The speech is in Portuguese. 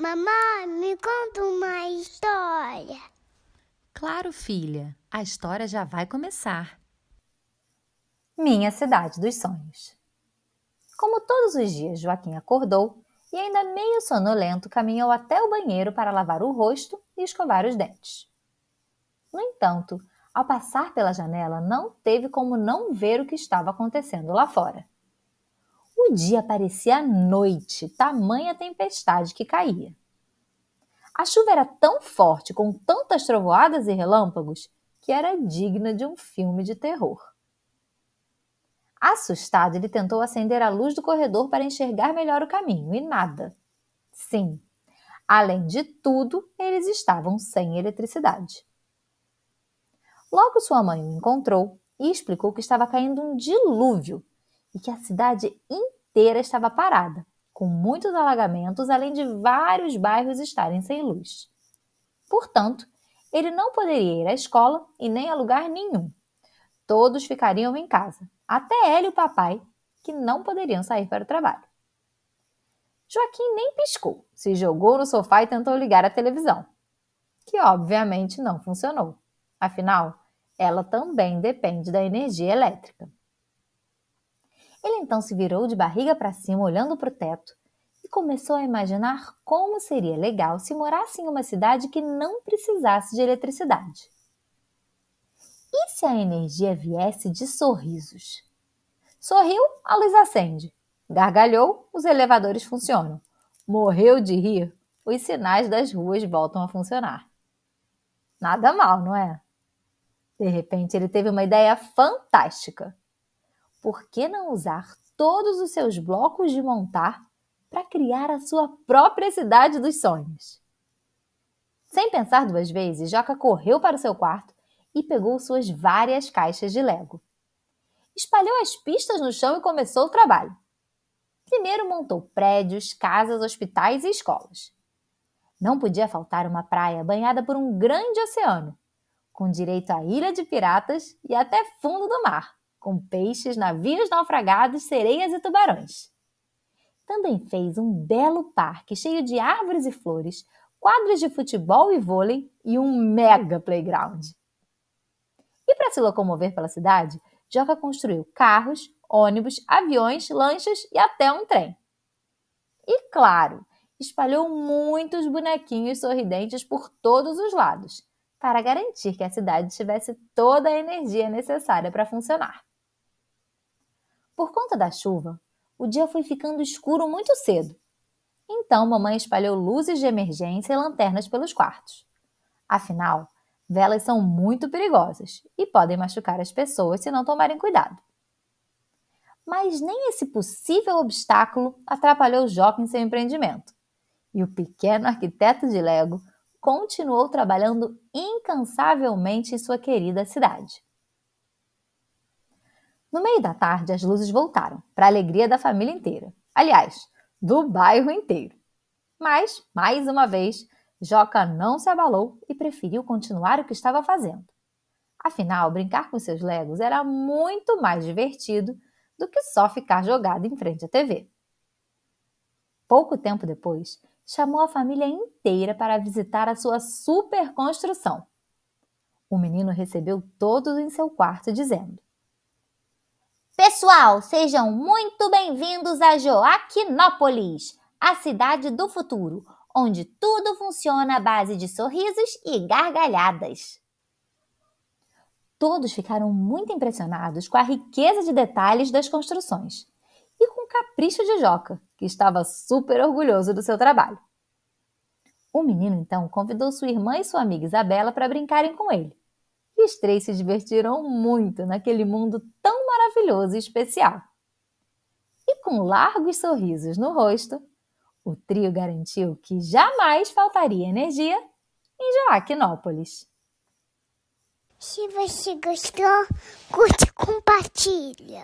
Mamãe, me conta uma história. Claro, filha, a história já vai começar. Minha Cidade dos Sonhos. Como todos os dias, Joaquim acordou e, ainda meio sonolento, caminhou até o banheiro para lavar o rosto e escovar os dentes. No entanto, ao passar pela janela, não teve como não ver o que estava acontecendo lá fora. Dia parecia noite, tamanha tempestade que caía. A chuva era tão forte, com tantas trovoadas e relâmpagos, que era digna de um filme de terror. Assustado, ele tentou acender a luz do corredor para enxergar melhor o caminho e nada. Sim, além de tudo, eles estavam sem eletricidade. Logo sua mãe o encontrou e explicou que estava caindo um dilúvio e que a cidade inteira estava parada, com muitos alagamentos, além de vários bairros estarem sem luz. Portanto, ele não poderia ir à escola e nem a lugar nenhum. Todos ficariam em casa, até ele e o papai, que não poderiam sair para o trabalho. Joaquim nem piscou, se jogou no sofá e tentou ligar a televisão, que obviamente não funcionou. Afinal, ela também depende da energia elétrica. Ele então se virou de barriga para cima, olhando para o teto, e começou a imaginar como seria legal se morasse em uma cidade que não precisasse de eletricidade. E se a energia viesse de sorrisos? Sorriu, a luz acende. Gargalhou, os elevadores funcionam. Morreu de rir, os sinais das ruas voltam a funcionar. Nada mal, não é? De repente, ele teve uma ideia fantástica. Por que não usar todos os seus blocos de montar para criar a sua própria cidade dos sonhos? Sem pensar duas vezes, Joca correu para o seu quarto e pegou suas várias caixas de Lego. Espalhou as pistas no chão e começou o trabalho. Primeiro montou prédios, casas, hospitais e escolas. Não podia faltar uma praia banhada por um grande oceano com direito à ilha de piratas e até fundo do mar, com peixes, navios naufragados, sereias e tubarões. Também fez um belo parque cheio de árvores e flores, quadros de futebol e vôlei e um mega playground. E para se locomover pela cidade, Joca construiu carros, ônibus, aviões, lanchas e até um trem. E claro, espalhou muitos bonequinhos sorridentes por todos os lados, para garantir que a cidade tivesse toda a energia necessária para funcionar. Por conta da chuva, o dia foi ficando escuro muito cedo. Então, mamãe espalhou luzes de emergência e lanternas pelos quartos. Afinal, velas são muito perigosas e podem machucar as pessoas se não tomarem cuidado. Mas nem esse possível obstáculo atrapalhou Joca em seu empreendimento. E o pequeno arquiteto de Lego continuou trabalhando incansavelmente em sua querida cidade. No meio da tarde, as luzes voltaram, para a alegria da família inteira. Aliás, do bairro inteiro. Mas, mais uma vez, Joca não se abalou e preferiu continuar o que estava fazendo. Afinal, brincar com seus legos era muito mais divertido do que só ficar jogado em frente à TV. Pouco tempo depois, chamou a família inteira para visitar a sua super construção. O menino recebeu todos em seu quarto, dizendo: Pessoal, sejam muito bem-vindos a Joaquinópolis, a cidade do futuro, onde tudo funciona à base de sorrisos e gargalhadas. Todos ficaram muito impressionados com a riqueza de detalhes das construções e com o capricho de Joca, que estava super orgulhoso do seu trabalho. O menino então convidou sua irmã e sua amiga Isabela para brincarem com ele. E os três se divertiram muito naquele mundo tão maravilhoso e especial. E com largos sorrisos no rosto, o trio garantiu que jamais faltaria energia em Joaquinópolis. Se você gostou, curte e compartilha.